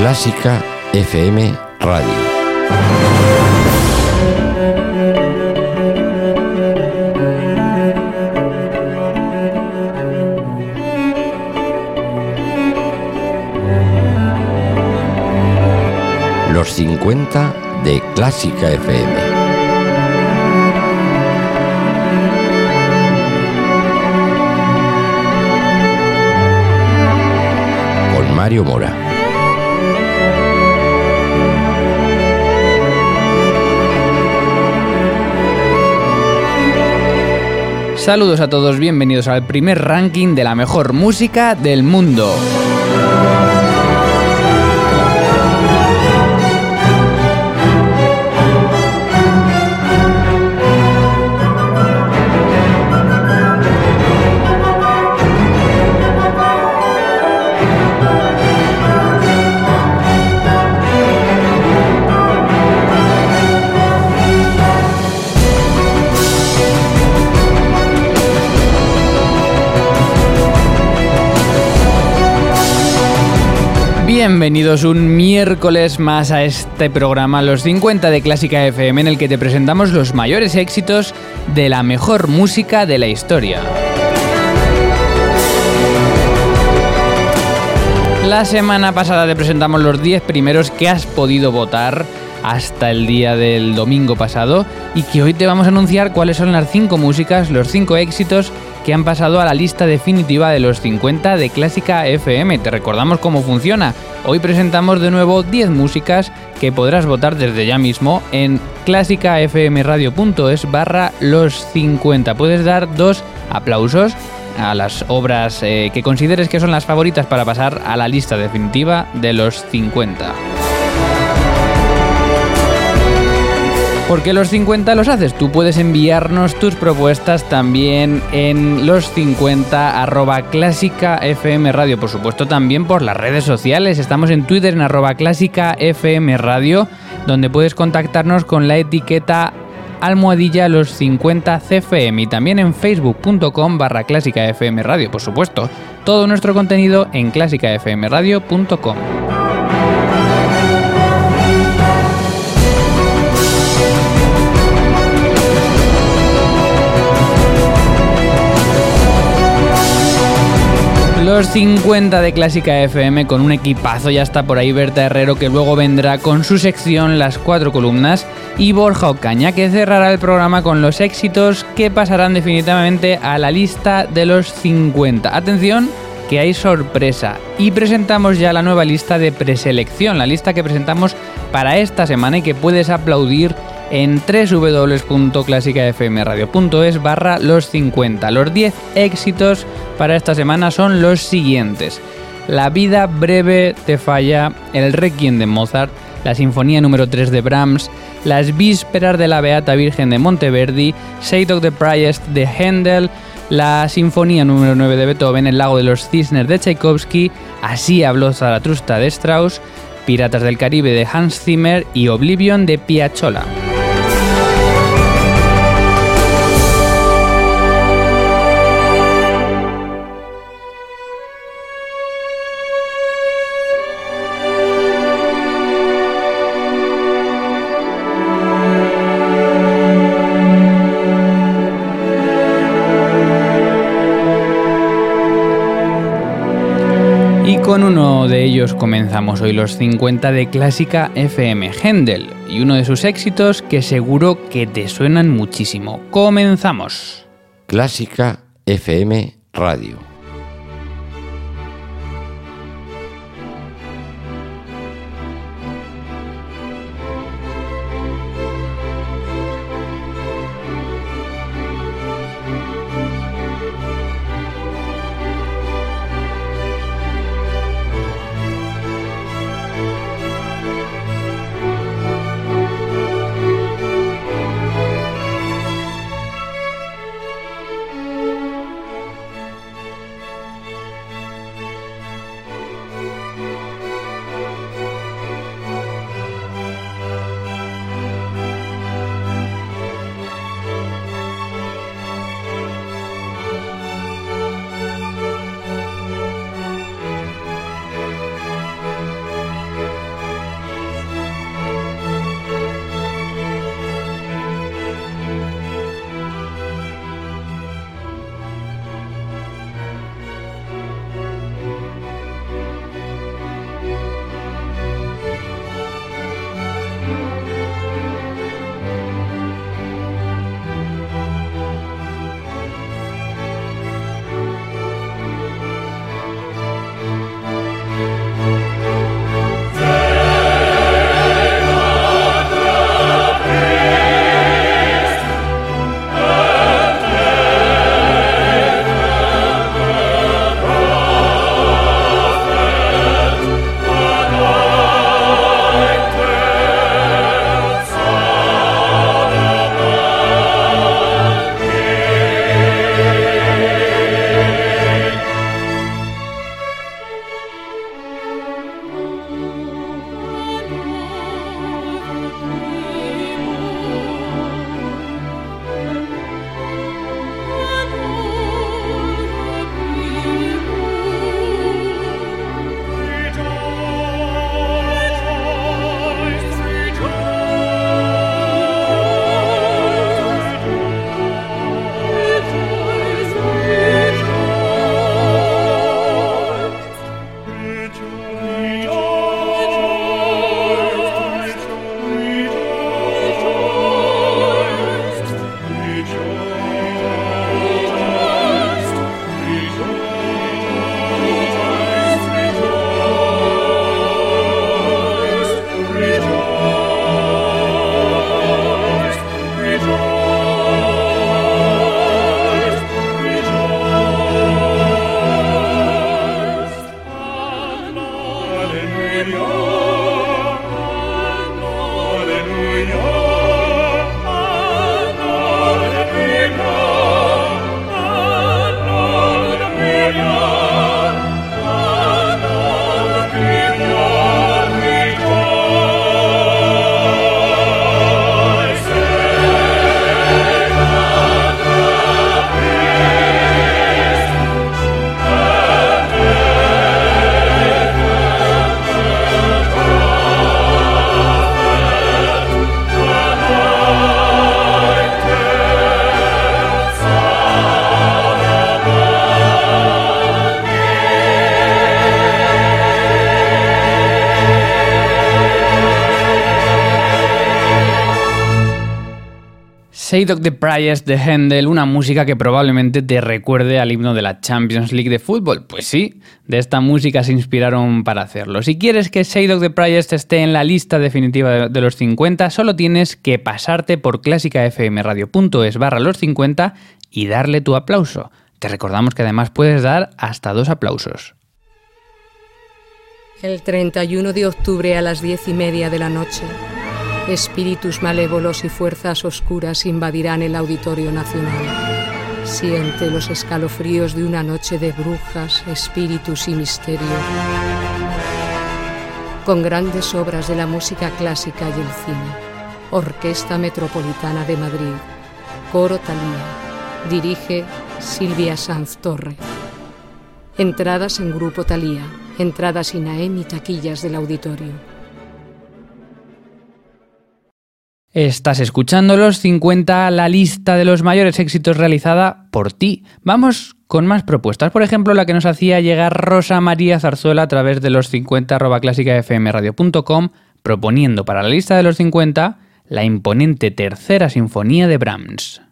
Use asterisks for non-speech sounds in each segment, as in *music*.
Clásica FM Radio. Los 50 de Clásica FM. Mario Mora. Saludos a todos, bienvenidos al primer ranking de la mejor música del mundo. Bienvenidos un miércoles más a este programa Los 50 de Clásica FM en el que te presentamos los mayores éxitos de la mejor música de la historia. La semana pasada te presentamos los 10 primeros que has podido votar hasta el día del domingo pasado y que hoy te vamos a anunciar cuáles son las 5 músicas, los 5 éxitos que han pasado a la lista definitiva de los 50 de Clásica FM. Te recordamos cómo funciona. Hoy presentamos de nuevo 10 músicas que podrás votar desde ya mismo en clásicafmradio.es barra los 50. Puedes dar dos aplausos a las obras eh, que consideres que son las favoritas para pasar a la lista definitiva de los 50. ¿Por qué los 50 los haces? Tú puedes enviarnos tus propuestas también en los 50 arroba clásica FM Radio. Por supuesto también por las redes sociales. Estamos en Twitter en arroba clásica FM Radio, donde puedes contactarnos con la etiqueta almohadilla los 50 CFM y también en facebook.com barra clásica FM Radio, por supuesto. Todo nuestro contenido en clásicafmradio.com. Los 50 de Clásica FM con un equipazo, ya está por ahí Berta Herrero que luego vendrá con su sección Las cuatro columnas y Borja Ocaña que cerrará el programa con los éxitos que pasarán definitivamente a la lista de los 50. Atención que hay sorpresa y presentamos ya la nueva lista de preselección, la lista que presentamos para esta semana y que puedes aplaudir en www.clásicafmradio.es barra los 50. Los 10 éxitos para esta semana son los siguientes. La vida breve te falla, el Requiem de Mozart, la Sinfonía número 3 de Brahms, las Vísperas de la Beata Virgen de Monteverdi, Seid of the Priest de Händel, la Sinfonía número 9 de Beethoven, El Lago de los Cisnes de Tchaikovsky, Así habló Zaratrusta de Strauss, Piratas del Caribe de Hans Zimmer y Oblivion de Piazzolla. Con uno de ellos comenzamos hoy los 50 de Clásica FM Händel y uno de sus éxitos que seguro que te suenan muchísimo. Comenzamos. Clásica FM Radio. The Priest de Händel, una música que probablemente te recuerde al himno de la Champions League de fútbol. Pues sí, de esta música se inspiraron para hacerlo. Si quieres que Shade of the Priest esté en la lista definitiva de los 50, solo tienes que pasarte por clásicafmradio.es barra los 50 y darle tu aplauso. Te recordamos que además puedes dar hasta dos aplausos. El 31 de octubre a las diez y media de la noche Espíritus malévolos y fuerzas oscuras invadirán el Auditorio Nacional. Siente los escalofríos de una noche de brujas, espíritus y misterio. Con grandes obras de la música clásica y el cine. Orquesta Metropolitana de Madrid. Coro Talía. Dirige Silvia Sanz Torre. Entradas en Grupo Talía. Entradas INAEM y taquillas del auditorio. Estás escuchando los 50, la lista de los mayores éxitos realizada por ti. Vamos con más propuestas. Por ejemplo, la que nos hacía llegar Rosa María Zarzuela a través de los 50 clásicafmradio.com proponiendo para la lista de los 50 la imponente tercera sinfonía de Brahms.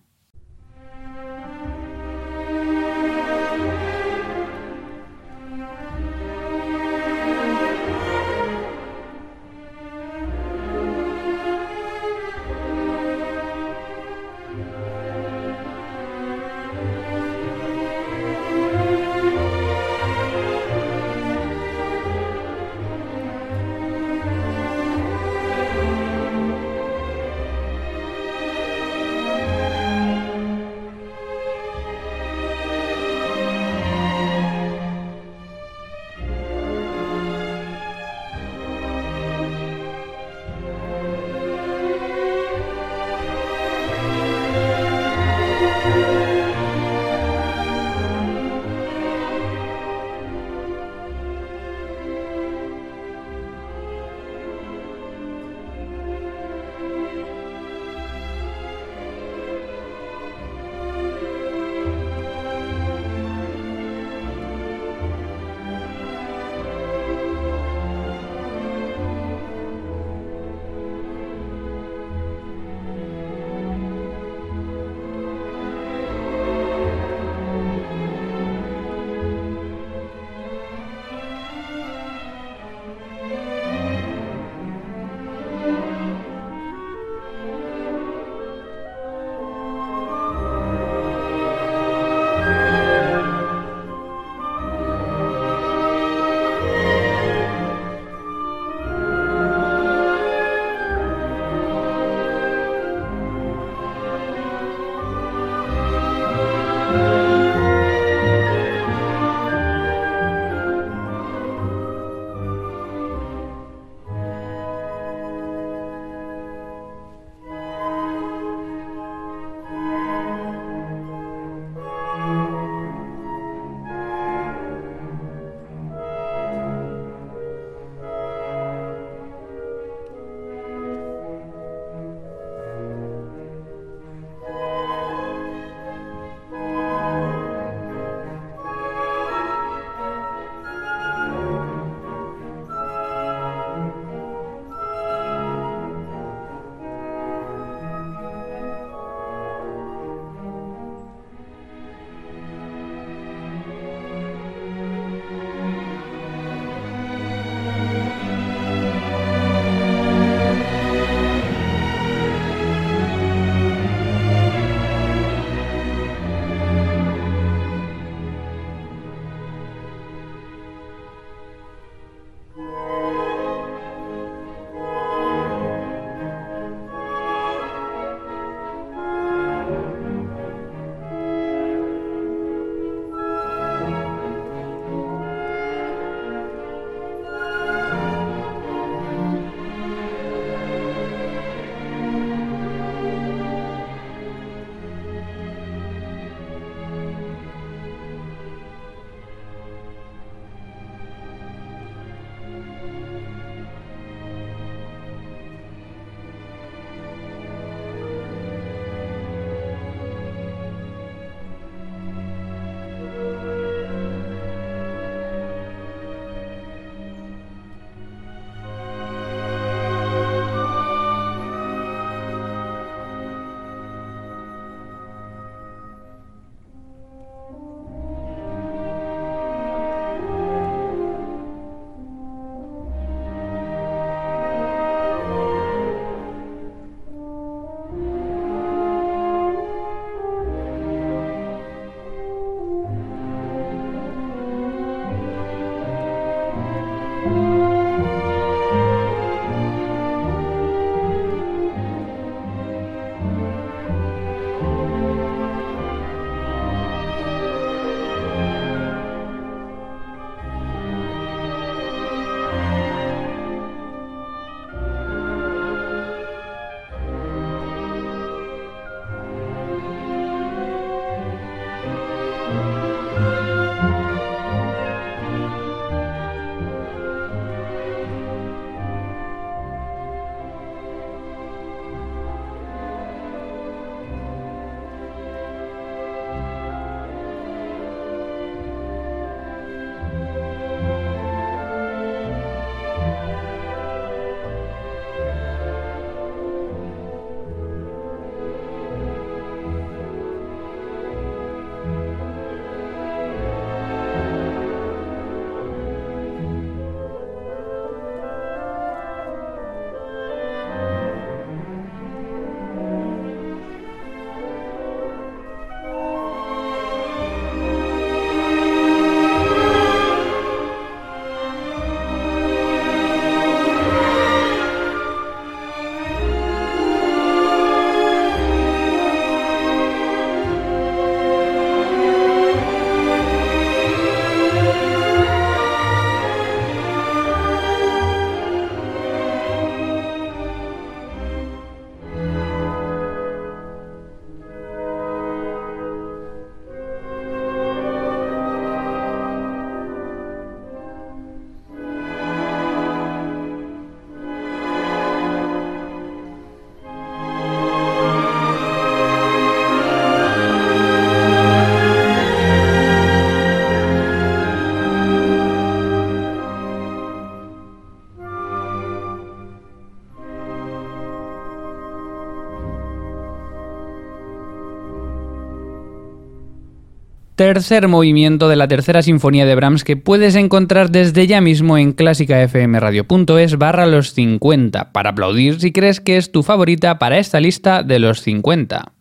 Tercer movimiento de la tercera sinfonía de Brahms que puedes encontrar desde ya mismo en clásicafmradio.es barra los 50 para aplaudir si crees que es tu favorita para esta lista de los 50.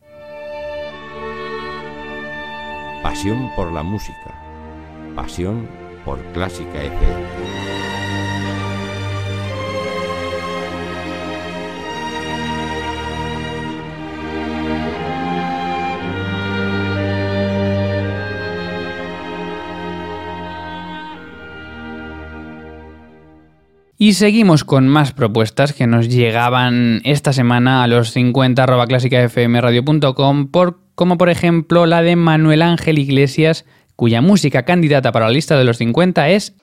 Pasión por la música. Pasión por Clásica FM. Y seguimos con más propuestas que nos llegaban esta semana a los 50 clásicafmradio.com por como por ejemplo la de Manuel Ángel Iglesias, cuya música candidata para la lista de los 50 es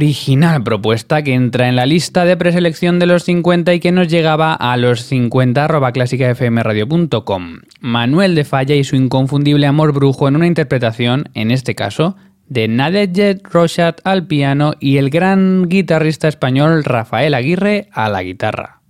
original propuesta que entra en la lista de preselección de los 50 y que nos llegaba a los 50 clásicafmradio.com. Manuel de Falla y su inconfundible amor brujo en una interpretación, en este caso, de Nadege Rochat al piano y el gran guitarrista español Rafael Aguirre a la guitarra.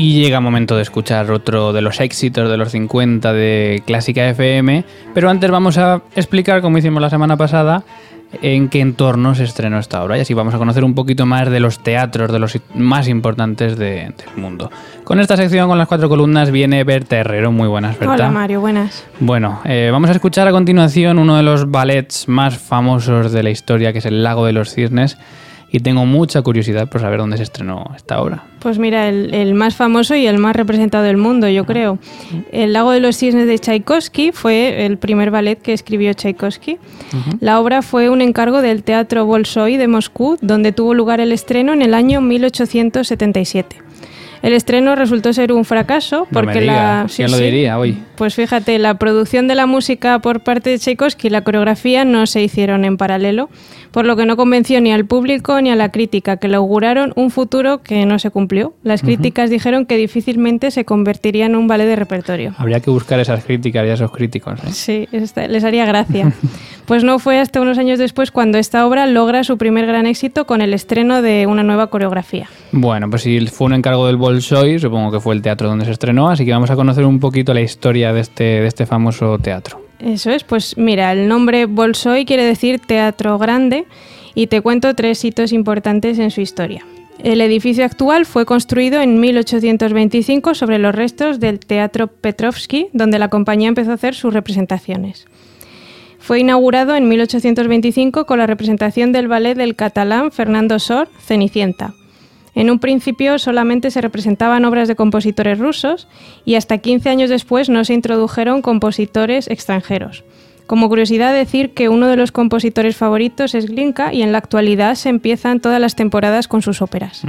Y llega el momento de escuchar otro de los éxitos de los 50 de Clásica FM, pero antes vamos a explicar, como hicimos la semana pasada, en qué entorno se estrenó esta obra y así vamos a conocer un poquito más de los teatros de los más importantes de- del mundo. Con esta sección, con las cuatro columnas, viene Berta Herrero. Muy buenas, Berta. Hola Mario, buenas. Bueno, eh, vamos a escuchar a continuación uno de los ballets más famosos de la historia, que es El Lago de los Cisnes, y tengo mucha curiosidad por saber dónde se estrenó esta obra. Pues mira, el, el más famoso y el más representado del mundo, yo creo. El Lago de los Cisnes de Tchaikovsky fue el primer ballet que escribió Tchaikovsky. La obra fue un encargo del Teatro Bolshoi de Moscú, donde tuvo lugar el estreno en el año 1877. El estreno resultó ser un fracaso No me porque diga, la ¿quién lo diría hoy? Pues fíjate, la producción de la música por parte de Tchaikovsky y la coreografía no se hicieron en paralelo, por lo que no convenció ni al público ni a la crítica, que le auguraron un futuro que no se cumplió. Las críticas dijeron que difícilmente se convertiría en un ballet de repertorio. Habría que buscar esas críticas y esos críticos. ¿eh? Sí, esta- les haría gracia. *laughs* Pues no fue hasta unos años después cuando esta obra logra su primer gran éxito con el estreno de una nueva coreografía. Bueno, pues si fue un encargo del Bolshoi, supongo que fue el teatro donde se estrenó, así que vamos a conocer un poquito la historia de este, de este famoso teatro. Eso es, pues mira, el nombre Bolshoi quiere decir teatro grande y te cuento tres hitos importantes en su historia. El edificio actual fue construido en 1825 sobre los restos del Teatro Petrovsky, donde la compañía empezó a hacer sus representaciones. Fue inaugurado en 1825 con la representación del ballet del catalán Fernando Sor, Cenicienta. En un principio solamente se representaban obras de compositores rusos y hasta 15 años después no se introdujeron compositores extranjeros. Como curiosidad decir que uno de los compositores favoritos es Glinka y en la actualidad se empiezan todas las temporadas con sus óperas.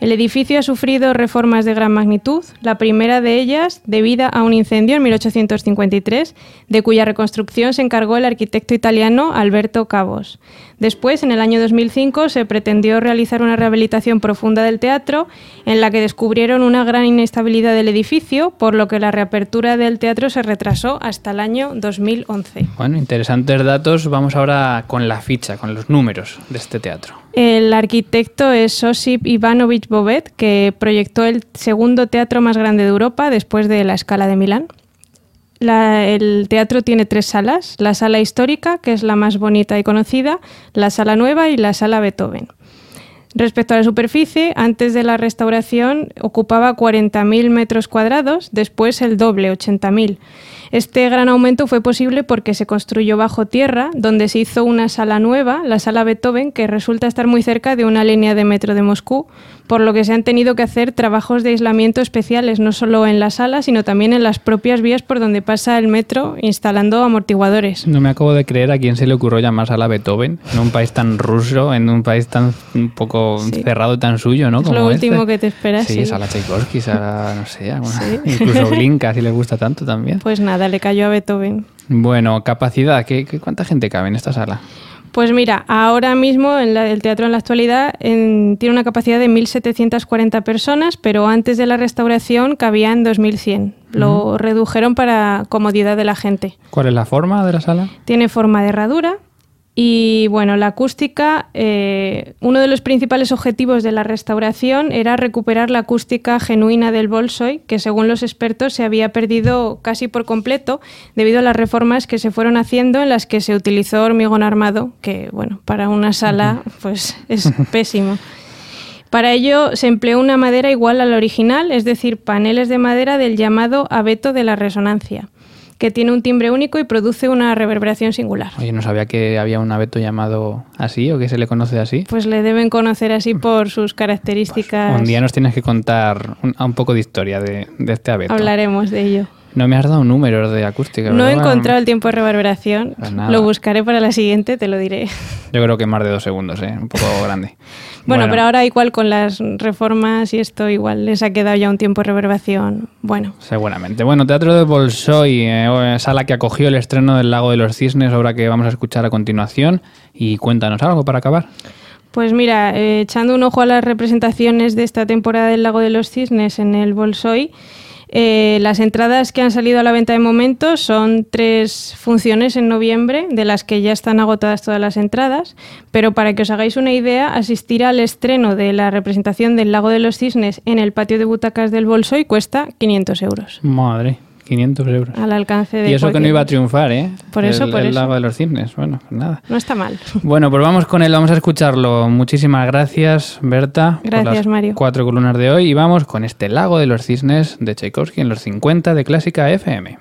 El edificio ha sufrido reformas de gran magnitud, la primera de ellas debida a un incendio en 1853, de cuya reconstrucción se encargó el arquitecto italiano Alberto Cabos. Después, en el año 2005, se pretendió realizar una rehabilitación profunda del teatro, en la que descubrieron una gran inestabilidad del edificio, por lo que la reapertura del teatro se retrasó hasta el año 2011. Bueno, interesantes datos. Vamos ahora con la ficha, con los números de este teatro. El arquitecto es Osip Ivanovich Bobet, que proyectó el segundo teatro más grande de Europa después de la Scala de Milán. El teatro tiene tres salas, la sala histórica, que es la más bonita y conocida, la sala nueva y la sala Beethoven. Respecto a la superficie, antes de la restauración ocupaba 40.000 metros cuadrados, después el doble, 80.000. Este gran aumento fue posible porque se construyó bajo tierra, donde se hizo una sala nueva, la sala Beethoven, que resulta estar muy cerca de una línea de metro de Moscú, por lo que se han tenido que hacer trabajos de aislamiento especiales, no solo en la sala, sino también en las propias vías por donde pasa el metro, instalando amortiguadores. No me acabo de creer a quién se le ocurrió llamar a la Beethoven en un país tan ruso, en un país tan un poco Sí. cerrado y tan suyo, ¿no? Es lo este. último que te esperas. Sí, sí. es a la Tchaikovsky, a no sé, alguna- Sí. incluso *laughs* Glinka, si le gusta tanto también. Pues nada, le cayó a Beethoven. Bueno, capacidad, ¿qué, qué- cuánta gente cabe en esta sala? Pues mira, ahora mismo en la- el teatro en la actualidad en- tiene una capacidad de 1.740 personas, pero antes de la restauración cabían 2.100. Lo redujeron para comodidad de la gente. ¿Cuál es la forma de la sala? Tiene forma de herradura y bueno, la acústica, eh, uno de los principales objetivos de la restauración era recuperar la acústica genuina del Bolshoi, que según los expertos se había perdido casi por completo debido a las reformas que se fueron haciendo en las que se utilizó hormigón armado, que bueno, para una sala pues es pésimo. Para ello se empleó una madera igual a la original, es decir, paneles de madera del llamado abeto de la resonancia, que tiene un timbre único y produce una reverberación singular. Oye, no sabía que había un abeto llamado así o que se le conoce así. Pues le deben conocer así por sus características. Un día nos tienes que contar un, un poco de historia de, de este abeto. Hablaremos de ello. No me has dado números de acústica. No he encontrado el tiempo de reverberación. Pues nada. Lo buscaré para la siguiente, te lo diré. Yo creo que más de dos segundos, ¿eh? Un poco *laughs* grande. Bueno, pero ahora igual con las reformas y esto igual les ha quedado ya un tiempo de reverberación. Bueno, Seguramente. Bueno, Teatro de Bolshoi, eh, sala que acogió el estreno del Lago de los Cisnes, obra que vamos a escuchar a continuación. Y cuéntanos algo para acabar. Pues mira, eh, echando un ojo a las representaciones de esta temporada del Lago de los Cisnes en el Bolshoi, eh, las entradas que han salido a la venta de momento son tres funciones en noviembre, de las que ya están agotadas todas las entradas, pero para que os hagáis una idea, asistir al estreno de la representación del Lago de los Cisnes en el patio de butacas del Bolshoi cuesta 500 euros. Madre, 500 euros. Al alcance de Y eso que no cualquier- iba a triunfar, ¿eh? Por eso, el, por el eso. lago de los cisnes. Bueno, nada. No está mal. *laughs* Bueno, pues vamos con él, vamos a escucharlo. Muchísimas gracias, Berta. por Gracias, las Mario. Cuatro columnas de hoy y vamos con este lago de los cisnes de Tchaikovsky en los 50 de Clásica FM.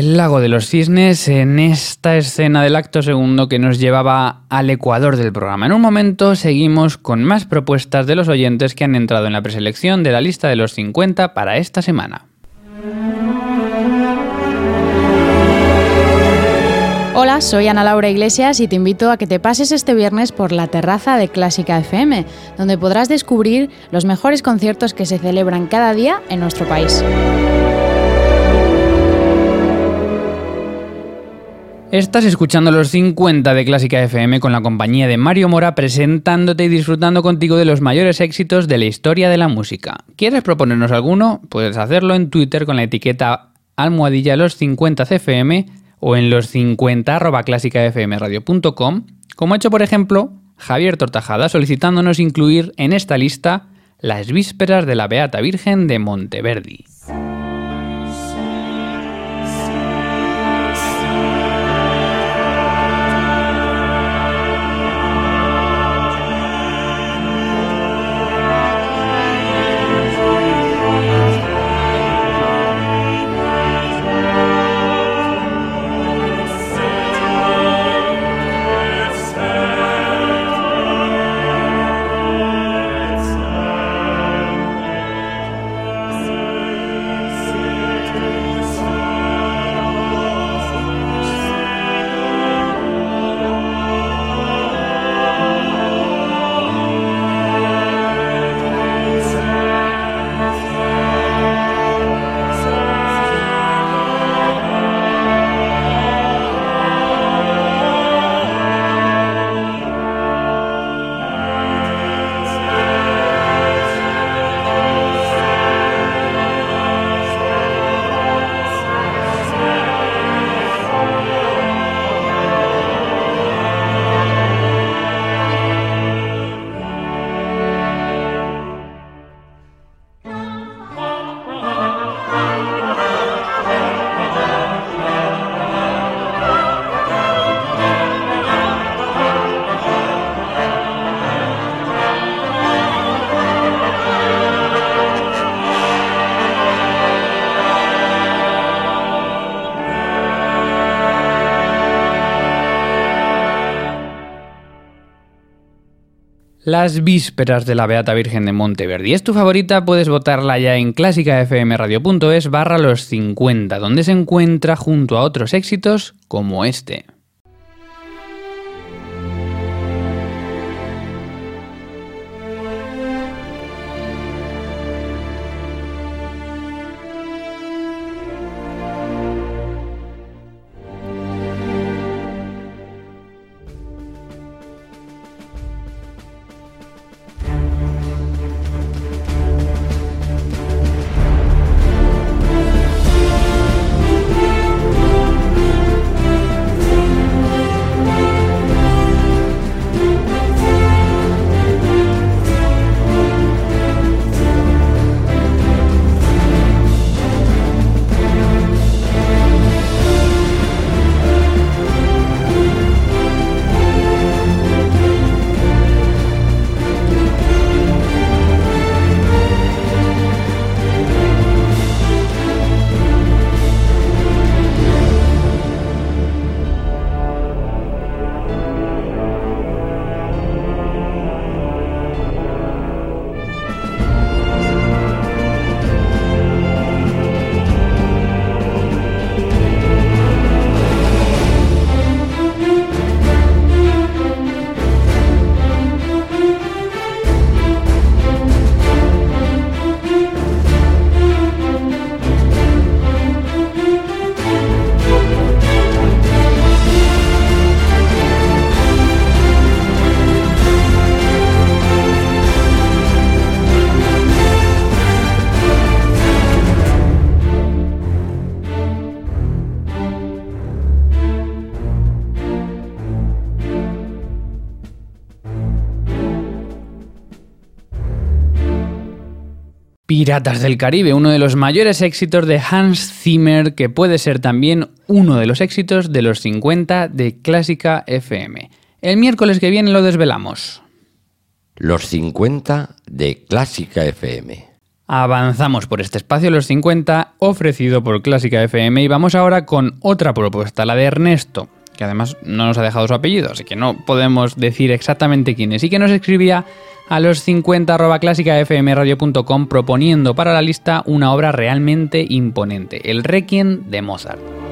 El lago de los cisnes en esta escena del acto segundo que nos llevaba al ecuador del programa. En un momento seguimos con más propuestas de los oyentes que han entrado en la preselección de la lista de los 50 para esta semana. Hola, soy Ana Laura Iglesias y te invito a que te pases este viernes por la terraza de Clásica FM, donde podrás descubrir los mejores conciertos que se celebran cada día en nuestro país. Estás escuchando los 50 de Clásica FM con la compañía de Mario Mora presentándote y disfrutando contigo de los mayores éxitos de la historia de la música. ¿Quieres proponernos alguno? Puedes hacerlo en Twitter con la etiqueta almohadilla los 50 CFM o en los 50 arroba clásicafmradio.com, como ha hecho por ejemplo Javier Tortajada solicitándonos incluir en esta lista las vísperas de la Beata Virgen de Monteverdi. Las vísperas de la Beata Virgen de Monteverdi. ¿Es tu favorita? Puedes votarla ya en clásicafmradio.es barra los 50, donde se encuentra junto a otros éxitos como este. Piratas del Caribe, uno de los mayores éxitos de Hans Zimmer, que puede ser también uno de los éxitos de los 50 de Clásica FM. El miércoles que viene lo desvelamos. Los 50 de Clásica FM. Avanzamos por este espacio los 50 ofrecido por Clásica FM y vamos ahora con otra propuesta, la de Ernesto, que además no nos ha dejado su apellido, así que no podemos decir exactamente quién es, y que nos escribía a los 50 arroba clásicafmradio.com proponiendo para la lista una obra realmente imponente, el Requiem de Mozart.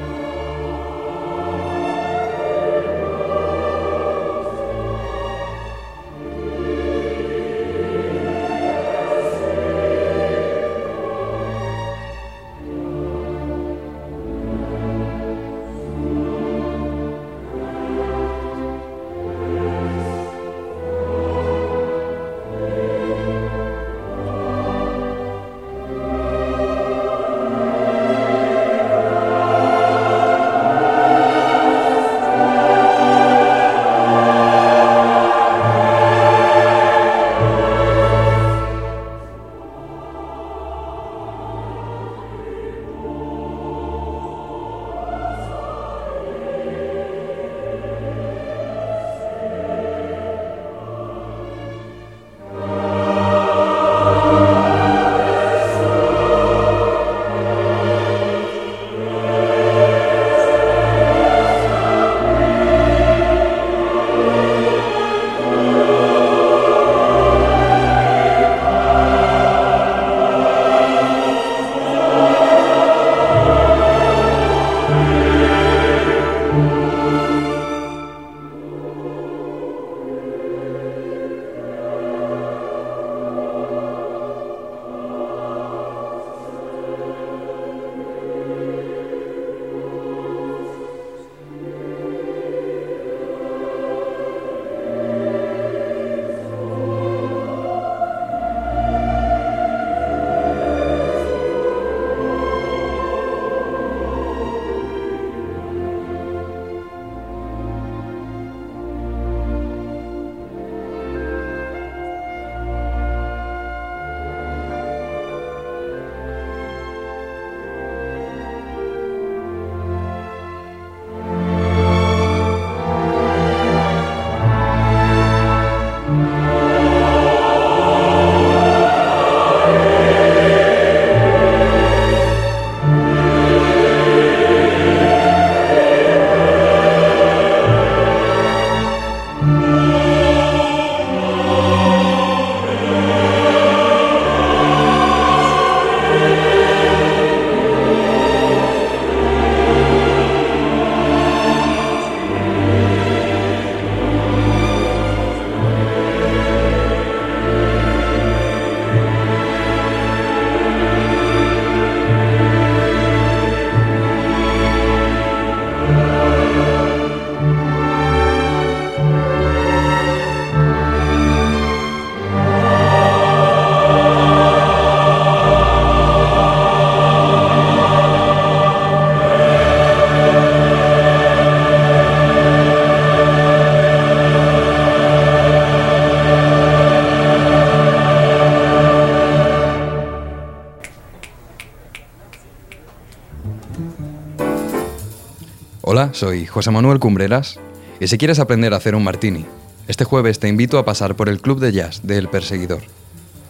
Soy José Manuel Cumbreras y si quieres aprender a hacer un martini, este jueves te invito a pasar por el club de jazz de El Perseguidor.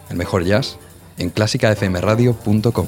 El mejor jazz en clásicafmradio.com.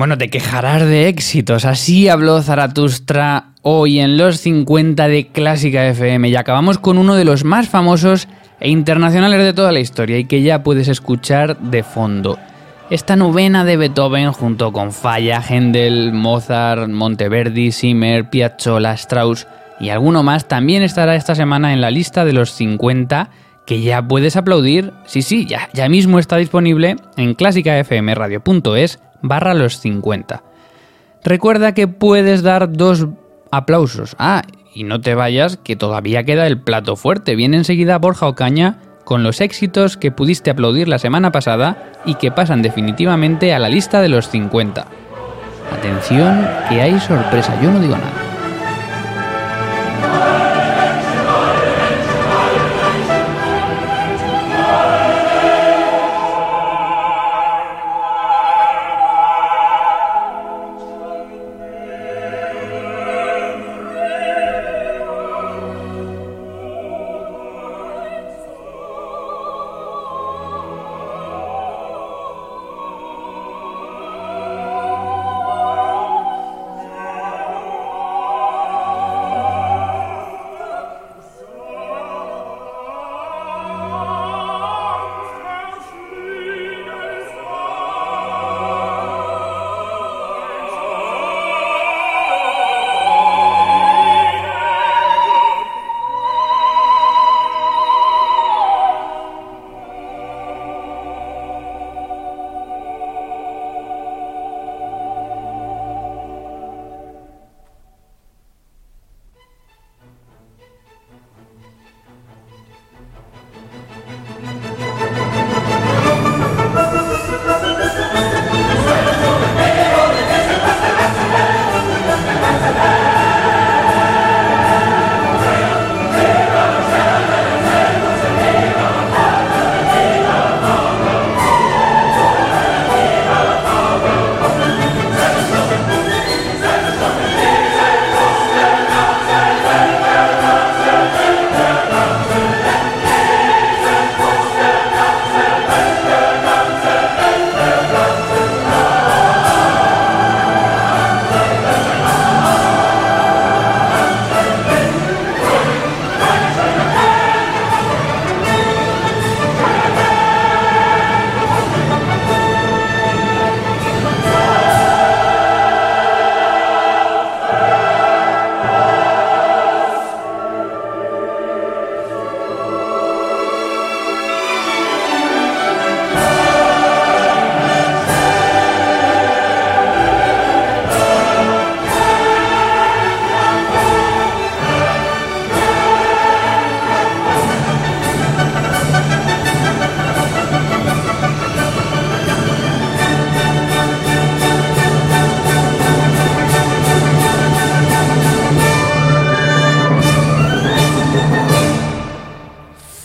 Bueno, te quejarás de éxitos. Así habló Zaratustra hoy en los 50 de Clásica FM. Y acabamos con uno de los más famosos e internacionales de toda la historia y que ya puedes escuchar de fondo. Esta novena de Beethoven junto con Falla, Händel, Mozart, Monteverdi, Zimmer, Piazzolla, Strauss y alguno más también estará esta semana en la lista de los 50 que ya puedes aplaudir. Sí, sí, ya, ya mismo está disponible en clásicafmradio.es barra los 50. Recuerda que puedes dar dos aplausos. Ah, y no te vayas, que todavía queda el plato fuerte. Viene enseguida Borja Ocaña con los éxitos que pudiste aplaudir la semana pasada y que pasan definitivamente a la lista de los 50. Atención, que hay sorpresa, yo no digo nada.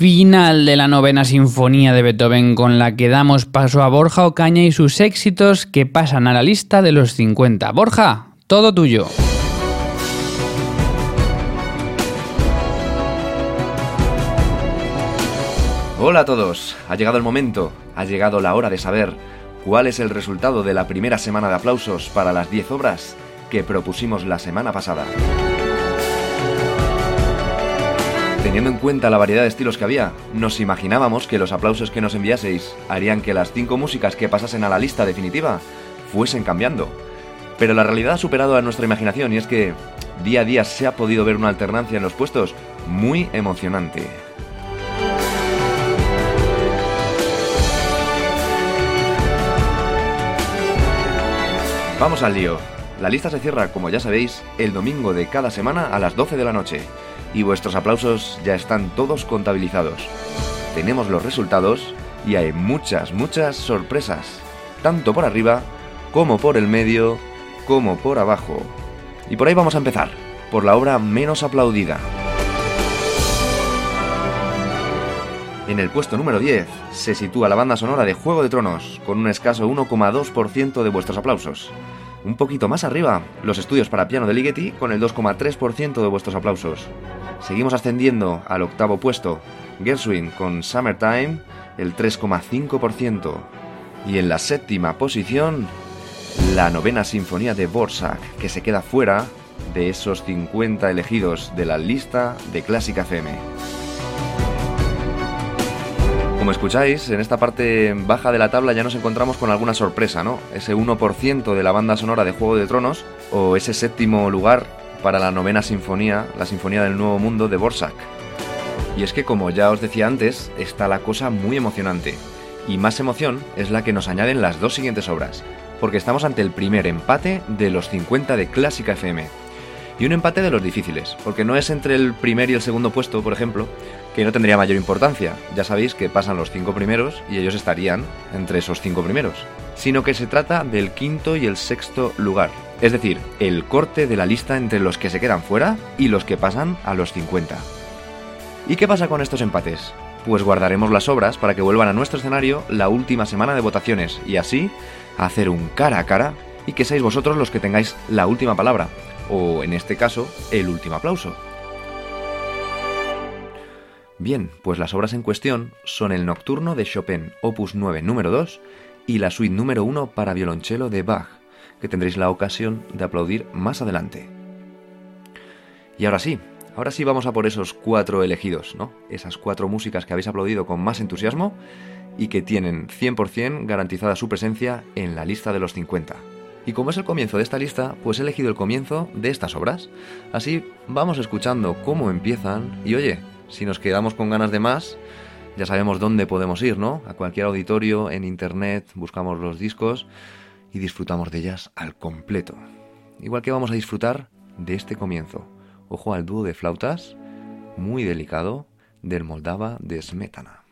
Final de la novena sinfonía de Beethoven con la que damos paso a Borja Ocaña y sus éxitos que pasan a la lista de los 50. Borja, todo tuyo. Hola a todos, ha llegado el momento, ha llegado la hora de saber cuál es el resultado de la primera semana de aplausos para las 10 obras que propusimos la semana pasada. Teniendo en cuenta la variedad de estilos que había, nos imaginábamos que los aplausos que nos enviaseis harían que las cinco músicas que pasasen a la lista definitiva fuesen cambiando. Pero la realidad ha superado a nuestra imaginación y es que día a día se ha podido ver una alternancia en los puestos muy emocionante. Vamos al lío. La lista se cierra, como ya sabéis, el domingo de cada semana a las 12 de la noche. Y vuestros aplausos ya están todos contabilizados. Tenemos los resultados y hay muchas, muchas sorpresas. Tanto por arriba, como por el medio, como por abajo. Y por ahí vamos a empezar, por la obra menos aplaudida. En el puesto número 10 se sitúa la banda sonora de Juego de Tronos, con un escaso 1,2% de vuestros aplausos. Un poquito más arriba, los estudios para piano de Ligeti, con el 2,3% de vuestros aplausos. Seguimos ascendiendo al octavo puesto, Gershwin con Summertime, el 3,5%. Y en la séptima posición, la novena sinfonía de Borsak, que se queda fuera de esos 50 elegidos de la lista de Clásica FM. Como escucháis, en esta parte baja de la tabla ya nos encontramos con alguna sorpresa, ¿no? Ese 1% de la banda sonora de Juego de Tronos o ese séptimo lugar para la novena sinfonía, la Sinfonía del Nuevo Mundo de Borsak. Y es que como ya os decía antes, está la cosa muy emocionante. Y más emoción es la que nos añaden las dos siguientes obras, porque estamos ante el primer empate de los 50 de Clásica FM. Y un empate de los difíciles, porque no es entre el primer y el segundo puesto, por ejemplo, que no tendría mayor importancia. Ya sabéis que pasan los cinco primeros y ellos estarían entre esos cinco primeros. Sino que se trata del quinto y el sexto lugar. Es decir, el corte de la lista entre los que se quedan fuera y los que pasan a los 50. ¿Y qué pasa con estos empates? Pues guardaremos las obras para que vuelvan a nuestro escenario la última semana de votaciones y así hacer un cara a cara y que seáis vosotros los que tengáis la última palabra, o en este caso, el último aplauso. Bien, pues las obras en cuestión son el Nocturno de Chopin, opus 9 número 2, y la suite número 1 para violonchelo de Bach, que tendréis la ocasión de aplaudir más adelante. Y ahora sí, ahora sí vamos a por esos cuatro elegidos, ¿no? Esas cuatro músicas que habéis aplaudido con más entusiasmo y que tienen 100% garantizada su presencia en la lista de los 50. Y como es el comienzo de esta lista, pues he elegido el comienzo de estas obras. Así vamos escuchando cómo empiezan y oye, si nos quedamos con ganas de más, ya sabemos dónde podemos ir, ¿no? A cualquier auditorio, en internet, buscamos los discos y disfrutamos de ellas al completo. Igual que vamos a disfrutar de este comienzo. Ojo al dúo de flautas, muy delicado, del Moldava de Smetana.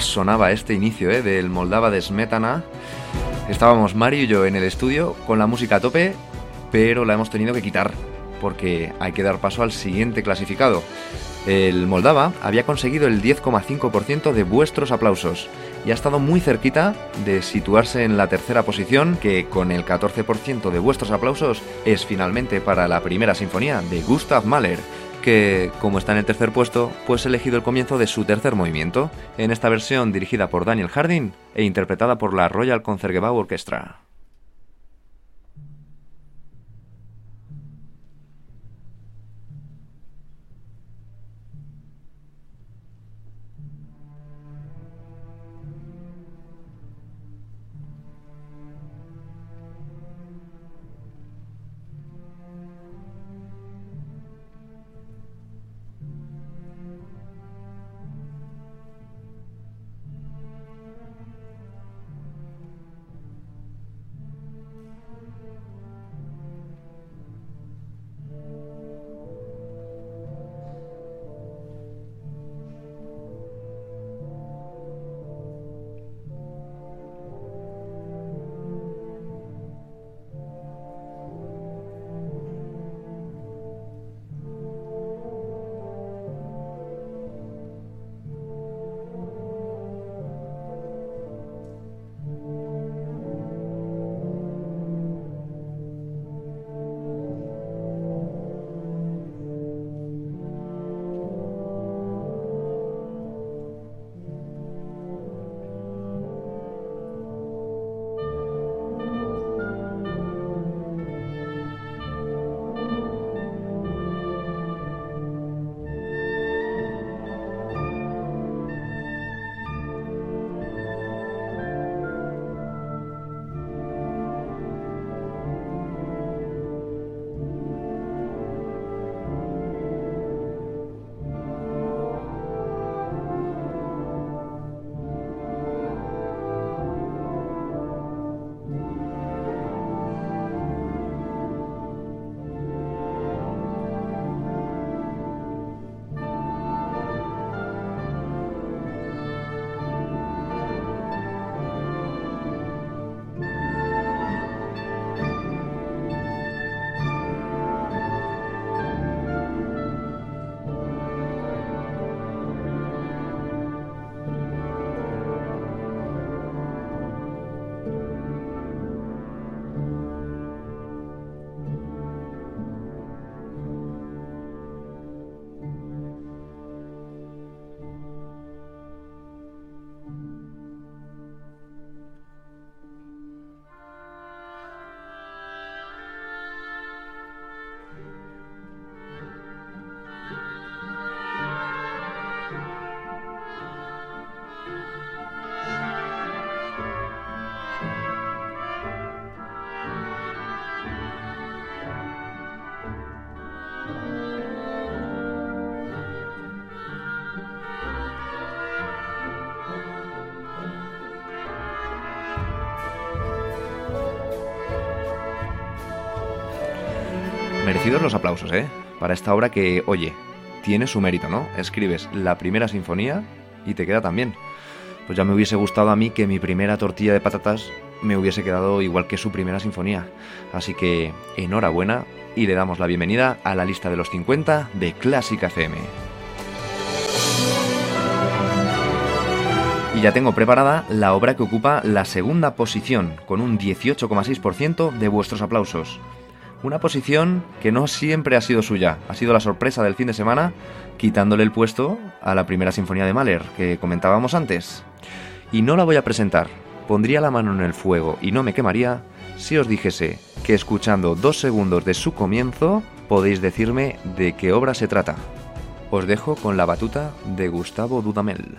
¿Cómo sonaba este inicio eh, del Moldava de Smetana? Estábamos Mario y yo en el estudio con la música a tope, pero la hemos tenido que quitar porque hay que dar paso al siguiente clasificado. El Moldava había conseguido el 10,5% de vuestros aplausos y ha estado muy cerquita de situarse en la tercera posición, que con el 14% de vuestros aplausos es finalmente para la primera sinfonía de Gustav Mahler, que, como está en el tercer puesto, pues ha elegido el comienzo de su tercer movimiento, en esta versión dirigida por Daniel Harding e interpretada por la Royal Concertgebouw Orchestra. Los aplausos, ¿eh? Para esta obra que, oye, tiene su mérito, ¿no? Escribes la primera sinfonía y te queda también. Pues ya me hubiese gustado a mí que mi primera tortilla de patatas me hubiese quedado igual que su primera sinfonía. Así que enhorabuena y le damos la bienvenida a la lista de los 50 de Clásica FM. Y ya tengo preparada la obra que ocupa la segunda posición, con un 18,6% de vuestros aplausos. Una posición que no siempre ha sido suya, ha sido la sorpresa del fin de semana, quitándole el puesto a la primera sinfonía de Mahler, que comentábamos antes. Y no la voy a presentar, pondría la mano en el fuego y no me quemaría si os dijese que escuchando dos segundos de su comienzo podéis decirme de qué obra se trata. Os dejo con la batuta de Gustavo Dudamel.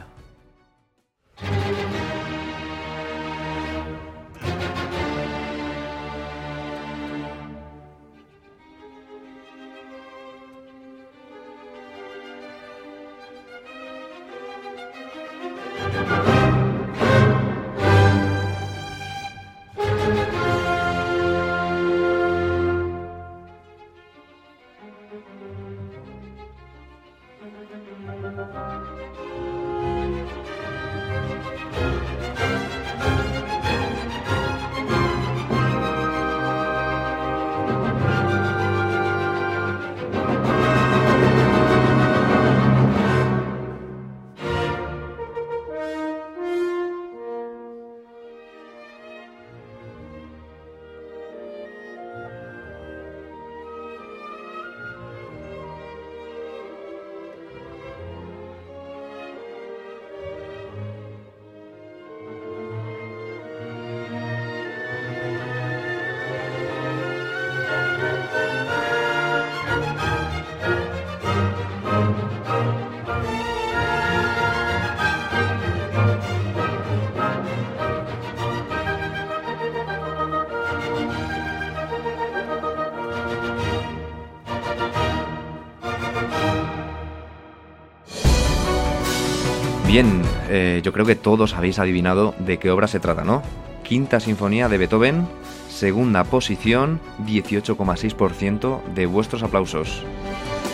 Eh, yo creo que todos habéis adivinado de qué obra se trata, ¿no? Quinta Sinfonía de Beethoven, segunda posición, 18,6% de vuestros aplausos.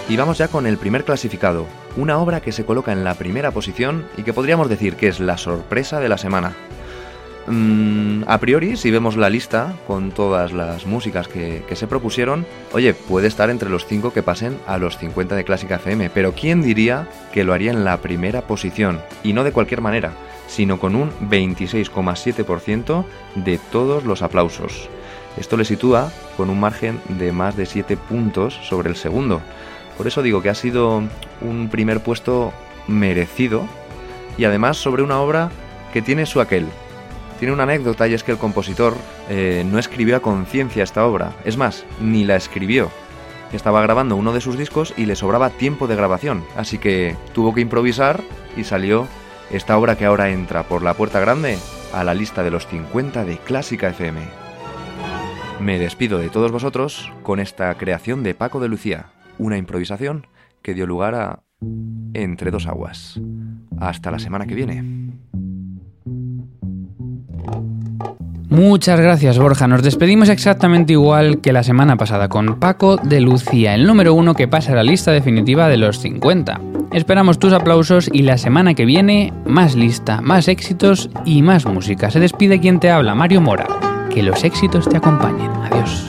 Y vamos ya con el primer clasificado, una obra que se coloca en la primera posición y que podríamos decir que es la sorpresa de la semana. Mm, a priori, si vemos la lista con todas las músicas que, que, se propusieron, oye, puede estar entre los 5 que pasen a los 50 de Clásica FM, pero ¿quién diría que lo haría en la primera posición? Y no de cualquier manera, sino con un 26,7% de todos los aplausos. Esto le sitúa con un margen de más de 7 puntos sobre el segundo. Por eso digo que ha sido un primer puesto merecido y además sobre una obra que tiene su aquel, tiene una anécdota y es que el compositor eh, no escribió a conciencia esta obra. Es más, ni la escribió. Estaba grabando uno de sus discos y le sobraba tiempo de grabación, así que tuvo que improvisar y salió esta obra que ahora entra por la puerta grande a la lista de los 50 de Clásica FM. Me despido de todos vosotros con esta creación de Paco de Lucía, una improvisación que dio lugar a Entre dos aguas. Hasta la semana que viene. Muchas gracias Borja, nos despedimos exactamente igual que la semana pasada con Paco de Lucía, el número uno que pasa a la lista definitiva de los 50. Esperamos tus aplausos y la semana que viene más lista, más éxitos y más música. Se despide quien te habla, Mario Mora. Que los éxitos te acompañen. Adiós.